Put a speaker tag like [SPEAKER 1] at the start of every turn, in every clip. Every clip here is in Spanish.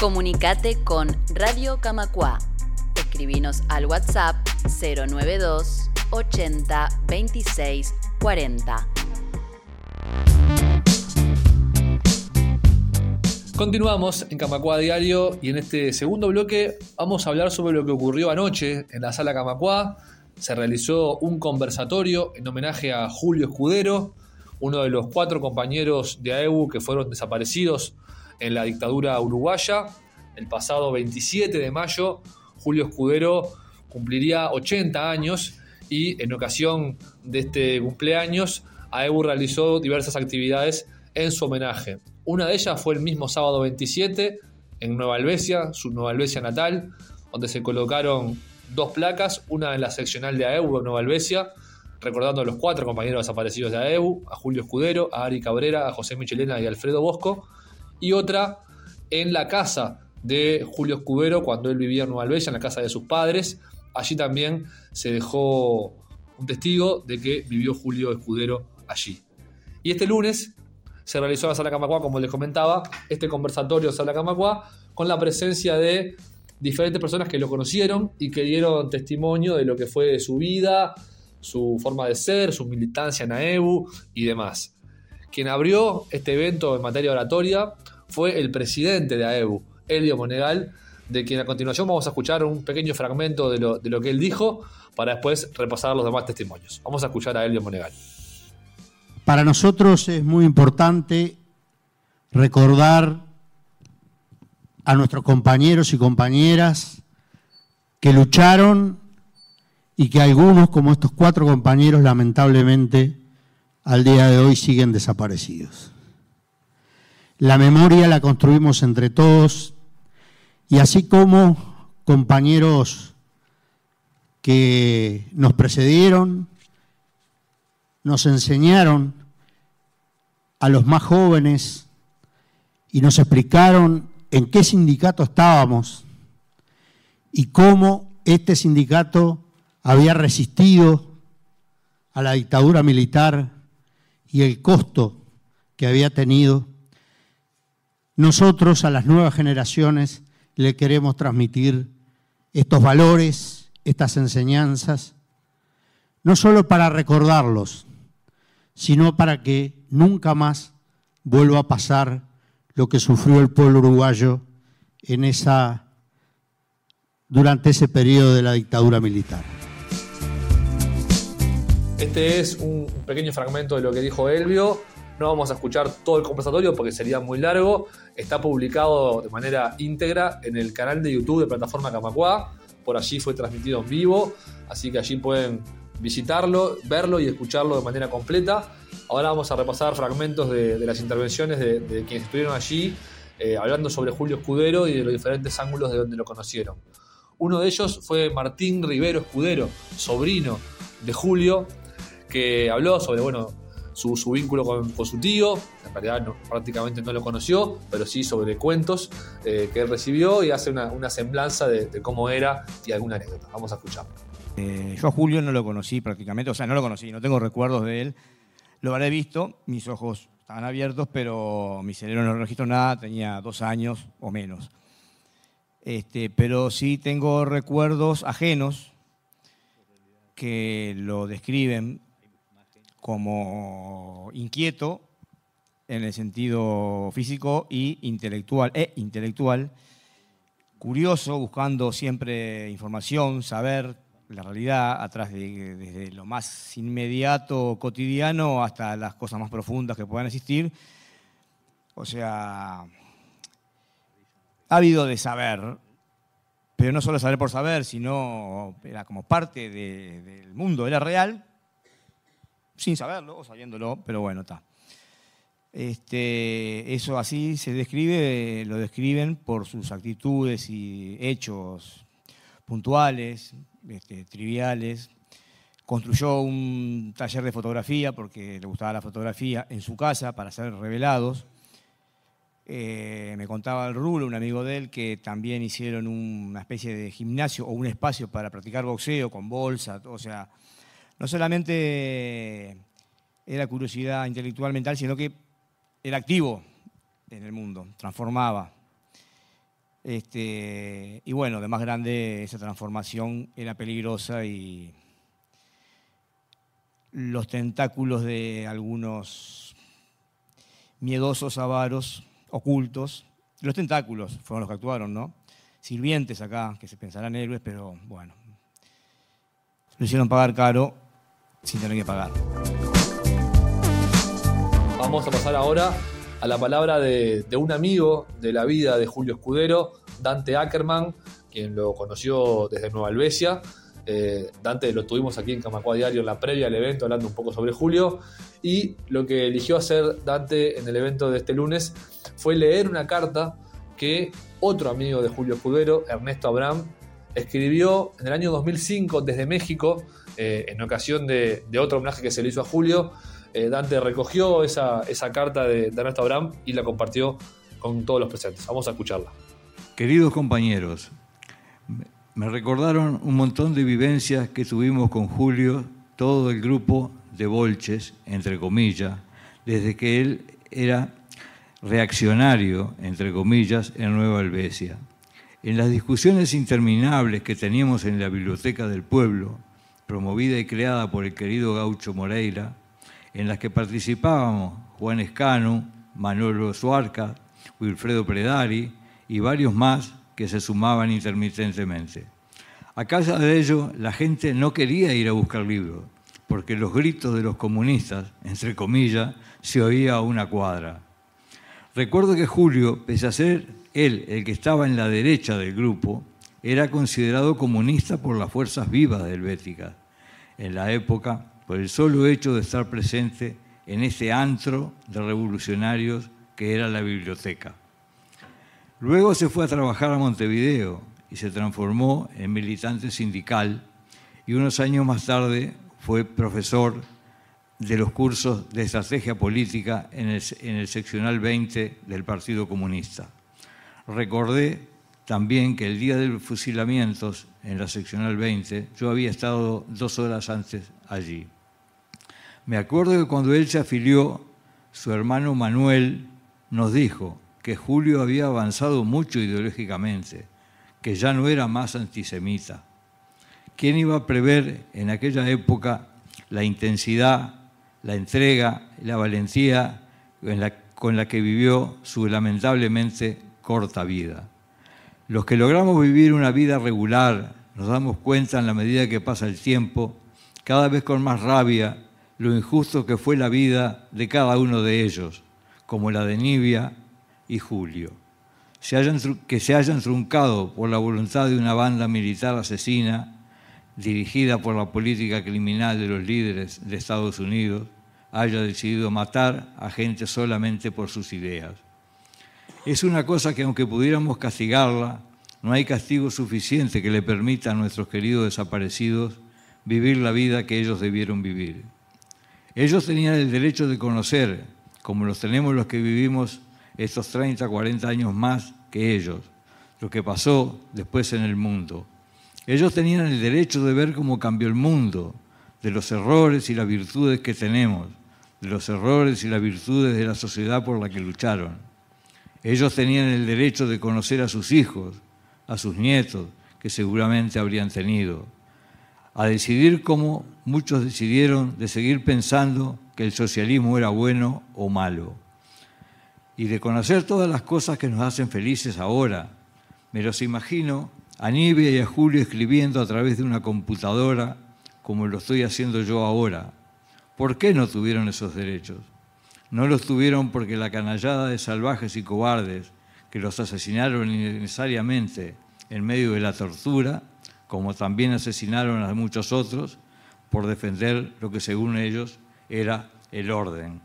[SPEAKER 1] Comunicate con Radio Camacua. Escribinos al WhatsApp 092 80 26 40.
[SPEAKER 2] Continuamos en Camacua Diario y en este segundo bloque vamos a hablar sobre lo que ocurrió anoche en la sala Camacua. Se realizó un conversatorio en homenaje a Julio Escudero, uno de los cuatro compañeros de AEU que fueron desaparecidos en la dictadura uruguaya. El pasado 27 de mayo, Julio Escudero cumpliría 80 años y en ocasión de este cumpleaños, AEU realizó diversas actividades en su homenaje. Una de ellas fue el mismo sábado 27 en Nueva Albesia, su Nueva Albesia natal, donde se colocaron dos placas, una en la seccional de AEU Nueva Albesia, recordando a los cuatro compañeros desaparecidos de AEU, a Julio Escudero, a Ari Cabrera, a José Michelena y Alfredo Bosco, y otra en la casa de Julio Escudero cuando él vivía en Nueva Albesia, en la casa de sus padres. Allí también se dejó un testigo de que vivió Julio Escudero allí. Y este lunes se realizó en la Sala Camacua, como les comentaba, este conversatorio en Sala Camacua, con la presencia de diferentes personas que lo conocieron y que dieron testimonio de lo que fue su vida, su forma de ser, su militancia en AEBU y demás. Quien abrió este evento en materia oratoria fue el presidente de AEBU, Elio Monegal, de quien a continuación vamos a escuchar un pequeño fragmento de lo, de lo que él dijo para después repasar los demás testimonios. Vamos a escuchar a Elio Monegal.
[SPEAKER 3] Para nosotros es muy importante recordar a nuestros compañeros y compañeras que lucharon y que algunos, como estos cuatro compañeros, lamentablemente al día de hoy siguen desaparecidos. La memoria la construimos entre todos y así como compañeros que nos precedieron, nos enseñaron a los más jóvenes y nos explicaron en qué sindicato estábamos y cómo este sindicato había resistido a la dictadura militar y el costo que había tenido, nosotros a las nuevas generaciones le queremos transmitir estos valores, estas enseñanzas, no solo para recordarlos, sino para que nunca más vuelva a pasar lo que sufrió el pueblo uruguayo en esa, durante ese periodo de la dictadura militar.
[SPEAKER 2] Este es un pequeño fragmento de lo que dijo Elvio. No vamos a escuchar todo el conversatorio porque sería muy largo. Está publicado de manera íntegra en el canal de YouTube de Plataforma Camacua. Por allí fue transmitido en vivo, así que allí pueden visitarlo, verlo y escucharlo de manera completa. Ahora vamos a repasar fragmentos de, las intervenciones de, quienes estuvieron allí, eh, hablando sobre Julio Escudero y de los diferentes ángulos de donde lo conocieron. Uno de ellos fue Martín Rivero Escudero, sobrino de Julio, que habló sobre bueno, su, vínculo con, su tío, en realidad prácticamente no lo conoció, pero sí sobre cuentos eh, que él recibió y hace una, semblanza de, cómo era y alguna anécdota. Vamos a escucharlo.
[SPEAKER 4] Eh, yo a Julio no lo conocí prácticamente, o sea, no lo conocí, no tengo recuerdos de él. Lo habré visto, mis ojos estaban abiertos, pero mi cerebro no registró nada, tenía dos años o menos. Este, pero sí tengo recuerdos ajenos que lo describen como inquieto en el sentido físico y intelectual, e intelectual, curioso, buscando siempre información, saber la realidad, atrás de, desde lo más inmediato, cotidiano, hasta las cosas más profundas que puedan existir. O sea, ha habido de saber, pero no solo saber por saber, sino era como parte del mundo, era real, sin saberlo o sabiéndolo, pero bueno, está. Este, eso así se describe, lo describen por sus actitudes y hechos puntuales, este, triviales. Construyó un taller de fotografía porque le gustaba la fotografía en su casa para ser revelados. Eh, me contaba el Rulo, un amigo de él, que también hicieron una especie de gimnasio o un espacio para practicar boxeo con bolsa. O sea, no solamente era curiosidad intelectual mental, sino que era activo en el mundo, transformaba. Este, y bueno, de más grande esa transformación era peligrosa y los tentáculos de algunos miedosos avaros ocultos, los tentáculos fueron los que actuaron, ¿no? Sirvientes acá, que se pensarán héroes, pero bueno, lo hicieron pagar caro sin tener que pagar.
[SPEAKER 2] Vamos a pasar ahora a la palabra de, un amigo de la vida de Julio Escudero, Dante Ackerman, quien lo conoció desde Nueva Albesia. Eh, Dante lo tuvimos aquí en Camacua Diario en la previa al evento, hablando un poco sobre Julio. Y lo que eligió hacer Dante en el evento de este lunes fue leer una carta que otro amigo de Julio Escudero, Ernesto Abraham, escribió en el año 2005 desde México, eh, en ocasión de, otro homenaje que se le hizo a Julio. Eh, Dante recogió esa, carta de, de Ernesto Abraham y la compartió con todos los presentes. Vamos a escucharla.
[SPEAKER 5] Queridos compañeros, me recordaron un montón de vivencias que tuvimos con Julio, todo el grupo de Bolches, entre comillas, desde que él era reaccionario, entre comillas, en Nueva Albesia. En las discusiones interminables que teníamos en la Biblioteca del Pueblo, promovida y creada por el querido Gaucho Moreira, en las que participábamos Juan Escano, Manuel Suarca, Wilfredo Predari y varios más que se sumaban intermitentemente. A causa de ello, la gente no quería ir a buscar libros, porque los gritos de los comunistas, entre comillas, se oía a una cuadra. Recuerdo que Julio, pese a ser él el que estaba en la derecha del grupo, era considerado comunista por las fuerzas vivas de Helvética, en la época, por el solo hecho de estar presente en ese antro de revolucionarios que era la biblioteca. Luego se fue a trabajar a Montevideo y se transformó en militante sindical y unos años más tarde fue profesor de los cursos de estrategia política en el, seccional 20 del Partido Comunista. Recordé también que el día de los fusilamientos en la seccional 20 yo había estado dos horas antes allí. Me acuerdo que cuando él se afilió, su hermano Manuel nos dijo, que Julio había avanzado mucho ideológicamente, que ya no era más antisemita. ¿Quién iba a prever en aquella época la intensidad, la entrega, la valentía con la que vivió su lamentablemente corta vida? Los que logramos vivir una vida regular nos damos cuenta en la medida que pasa el tiempo, cada vez con más rabia, lo injusto que fue la vida de cada uno de ellos, como la de Nibia, y Julio, que se hayan truncado por la voluntad de una banda militar asesina dirigida por la política criminal de los líderes de Estados Unidos, haya decidido matar a gente solamente por sus ideas. Es una cosa que aunque pudiéramos castigarla, no hay castigo suficiente que le permita a nuestros queridos desaparecidos vivir la vida que ellos debieron vivir. Ellos tenían el derecho de conocer, como los tenemos los que vivimos estos 30, 40 años más que ellos, lo que pasó después en el mundo. Ellos tenían el derecho de ver cómo cambió el mundo, de los errores y las virtudes que tenemos, de los errores y las virtudes de la sociedad por la que lucharon. Ellos tenían el derecho de conocer a sus hijos, a sus nietos, que seguramente habrían tenido, a decidir cómo muchos decidieron de seguir pensando que el socialismo era bueno o malo y de conocer todas las cosas que nos hacen felices ahora. Me los imagino a Nibia y a Julio escribiendo a través de una computadora como lo estoy haciendo yo ahora. ¿Por qué no tuvieron esos derechos? No los tuvieron porque la canallada de salvajes y cobardes que los asesinaron innecesariamente en medio de la tortura, como también asesinaron a muchos otros, por defender lo que según ellos era el orden.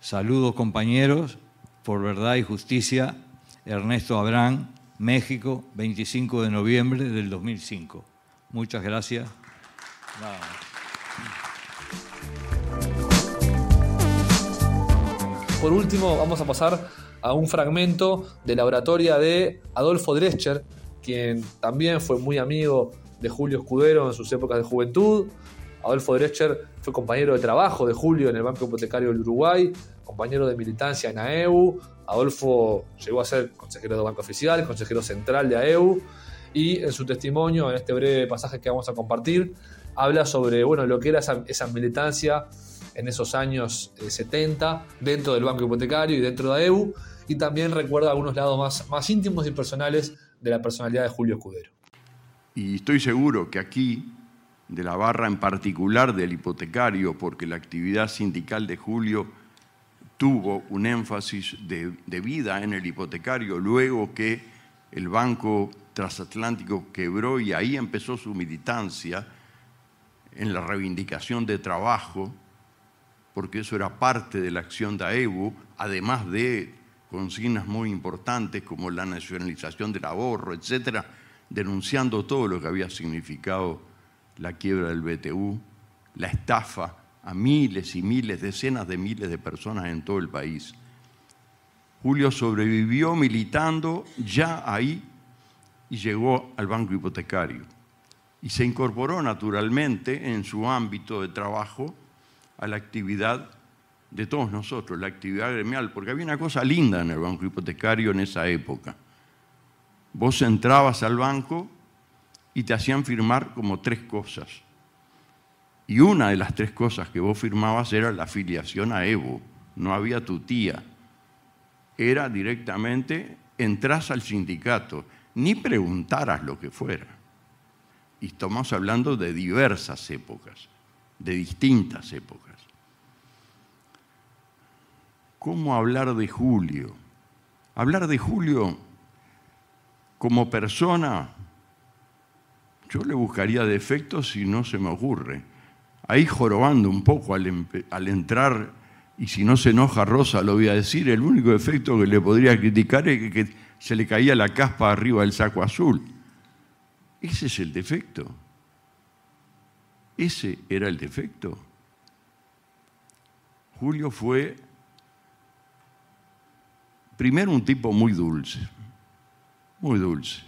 [SPEAKER 5] Saludos compañeros por Verdad y Justicia, Ernesto Abrán, México, 25 de noviembre del 2005. Muchas gracias.
[SPEAKER 2] Por último, vamos a pasar a un fragmento de la oratoria de Adolfo Drescher, quien también fue muy amigo de Julio Escudero en sus épocas de juventud. Adolfo Drescher fue compañero de trabajo de Julio en el Banco Hipotecario del Uruguay, compañero de militancia en AEU, Adolfo llegó a ser consejero de Banco Oficial, consejero central de AEU, y en su testimonio, en este breve pasaje que vamos a compartir, habla sobre bueno, lo que era esa, militancia en esos años 70 eh, dentro del Banco Hipotecario y dentro de AEU, y también recuerda algunos lados más, más íntimos y personales de la personalidad de Julio Escudero.
[SPEAKER 6] Y estoy seguro que aquí, de la barra en particular del hipotecario, porque la actividad sindical de Julio tuvo un énfasis de, vida en el hipotecario luego que el Banco Transatlántico quebró y ahí empezó su militancia en la reivindicación de trabajo, porque eso era parte de la acción de AEBU, además de consignas muy importantes como la nacionalización del ahorro, etcétera, denunciando todo lo que había significado la quiebra del BTU, la estafa a miles y miles, decenas de miles de personas en todo el país. Julio sobrevivió militando ya ahí y llegó al banco hipotecario. Y se incorporó naturalmente en su ámbito de trabajo a la actividad de todos nosotros, la actividad gremial, porque había una cosa linda en el banco hipotecario en esa época. Vos entrabas al banco y te hacían firmar como tres cosas. Y una de las tres cosas que vos firmabas era la afiliación a Evo. No había tu tía. Era directamente, entras al sindicato, ni preguntaras lo que fuera. Y estamos hablando de diversas épocas, de distintas épocas. ¿Cómo hablar de Julio? Hablar de Julio como persona, yo le buscaría defectos si no se me ocurre ahí jorobando un poco al, entrar, y si no se enoja Rosa lo voy a decir, el único defecto que le podría criticar es que, que se le caía la caspa arriba del saco azul. Ese es el defecto. Ese era el defecto. Julio fue primero un tipo muy dulce, muy dulce.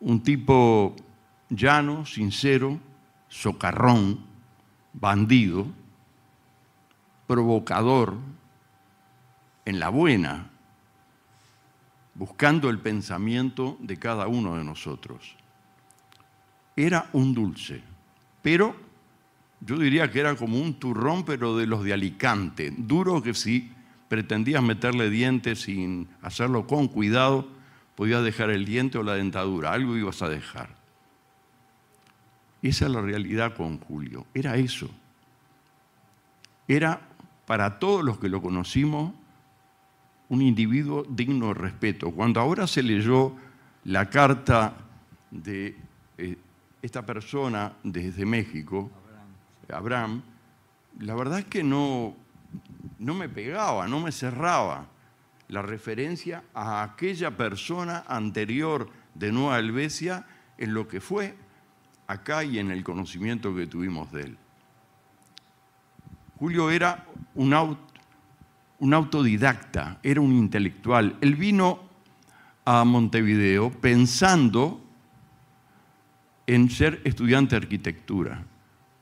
[SPEAKER 6] Un tipo llano, sincero, socarrón, bandido, provocador, en la buena, buscando el pensamiento de cada uno de nosotros. Era un dulce, pero yo diría que era como un turrón, pero de los de Alicante, duro que si pretendías meterle dientes sin hacerlo con cuidado, podías dejar el diente o la dentadura, algo ibas a dejar. Esa es la realidad con Julio. Era eso. Era para todos los que lo conocimos un individuo digno de respeto. Cuando ahora se leyó la carta de eh, esta persona desde México, Abraham, la verdad es que no, no me pegaba, no me cerraba la referencia a aquella persona anterior de Nueva Helvecia en lo que fue acá y en el conocimiento que tuvimos de él. Julio era un, un autodidacta, era un intelectual. Él vino a Montevideo pensando en ser estudiante de arquitectura,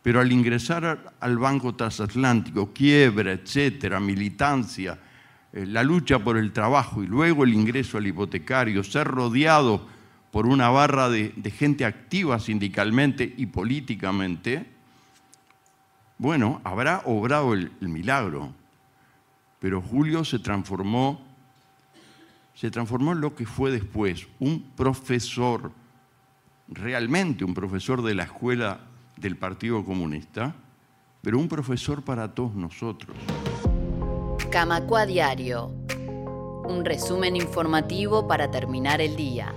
[SPEAKER 6] pero al ingresar al Banco Transatlántico, quiebra, etcétera, militancia, eh, la lucha por el trabajo y luego el ingreso al hipotecario, ser rodeado por una barra de, gente activa sindicalmente y políticamente, bueno, habrá obrado el, el, milagro. Pero Julio se transformó, se transformó en lo que fue después, un profesor, realmente un profesor de la escuela del Partido Comunista, pero un profesor para todos nosotros.
[SPEAKER 1] Camacua Diario, un resumen informativo para terminar el día.